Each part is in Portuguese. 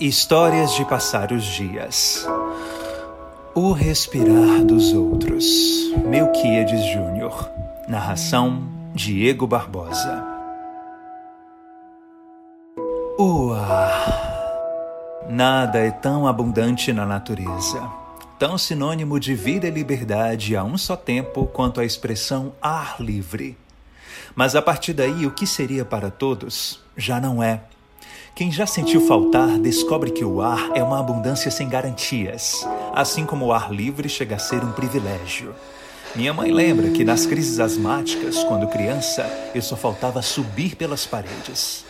Histórias de passar os dias. O respirar dos outros. Melquiades Júnior. Narração Diego Barbosa. O ar. Nada é tão abundante na natureza, tão sinônimo de vida e liberdade a um só tempo quanto a expressão ar livre. Mas a partir daí, o que seria para todos já não é quem já sentiu faltar descobre que o ar é uma abundância sem garantias, assim como o ar livre chega a ser um privilégio. Minha mãe lembra que nas crises asmáticas, quando criança, eu só faltava subir pelas paredes.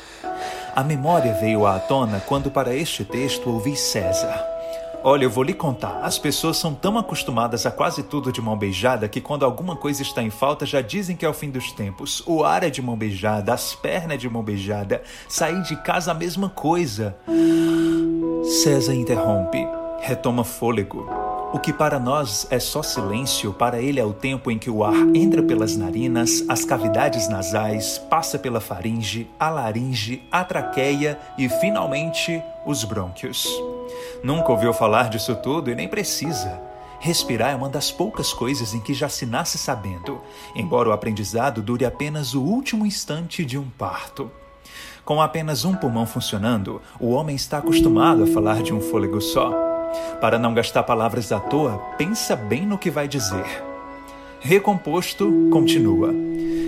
A memória veio à tona quando, para este texto, ouvi César, Olha, eu vou lhe contar. As pessoas são tão acostumadas a quase tudo de mão beijada que quando alguma coisa está em falta já dizem que é o fim dos tempos. O ar é de mão beijada, as pernas é de mão beijada, sair de casa a mesma coisa. César interrompe, retoma fôlego. O que para nós é só silêncio, para ele é o tempo em que o ar entra pelas narinas, as cavidades nasais, passa pela faringe, a laringe, a traqueia e finalmente os brônquios. Nunca ouviu falar disso tudo e nem precisa. Respirar é uma das poucas coisas em que já se nasce sabendo, embora o aprendizado dure apenas o último instante de um parto. Com apenas um pulmão funcionando, o homem está acostumado a falar de um fôlego só. Para não gastar palavras à toa, pensa bem no que vai dizer. Recomposto, continua.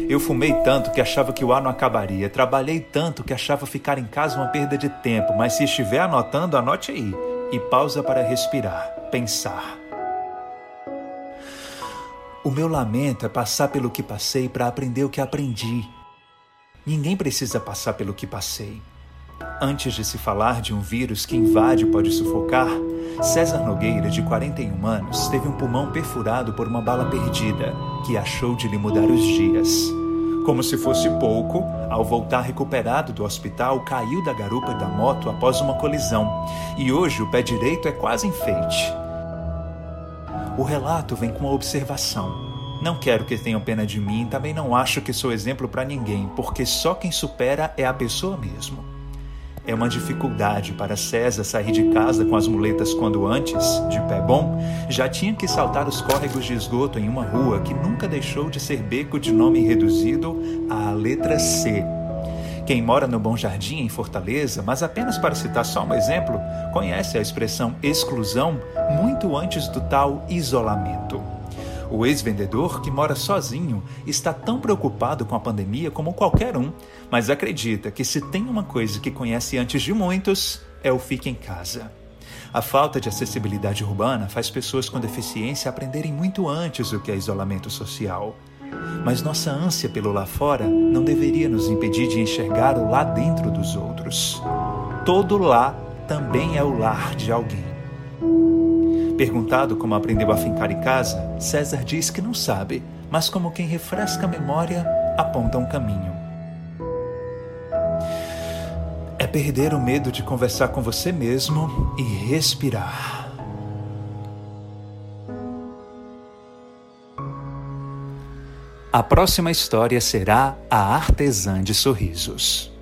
Eu fumei tanto que achava que o ar não acabaria. Trabalhei tanto que achava ficar em casa uma perda de tempo. Mas se estiver anotando, anote aí e pausa para respirar, pensar. O meu lamento é passar pelo que passei para aprender o que aprendi. Ninguém precisa passar pelo que passei. Antes de se falar de um vírus que invade e pode sufocar, César Nogueira, de 41 anos, teve um pulmão perfurado por uma bala perdida que achou de lhe mudar os dias. Como se fosse pouco, ao voltar recuperado do hospital, caiu da garupa da moto após uma colisão e hoje o pé direito é quase enfeite. O relato vem com uma observação. Não quero que tenham pena de mim, também não acho que sou exemplo para ninguém, porque só quem supera é a pessoa mesmo. É uma dificuldade para César sair de casa com as muletas quando antes, de pé bom, já tinha que saltar os córregos de esgoto em uma rua que nunca deixou de ser beco de nome reduzido à letra C. Quem mora no Bom Jardim, em Fortaleza, mas apenas para citar só um exemplo, conhece a expressão exclusão muito antes do tal isolamento. O ex-vendedor, que mora sozinho, está tão preocupado com a pandemia como qualquer um, mas acredita que se tem uma coisa que conhece antes de muitos, é o fique em casa. A falta de acessibilidade urbana faz pessoas com deficiência aprenderem muito antes o que é isolamento social. Mas nossa ânsia pelo lá fora não deveria nos impedir de enxergar o lá dentro dos outros. Todo lá também é o lar de alguém. Perguntado como aprendeu a fincar em casa, César diz que não sabe, mas como quem refresca a memória, aponta um caminho. É perder o medo de conversar com você mesmo e respirar. A próxima história será A Artesã de Sorrisos.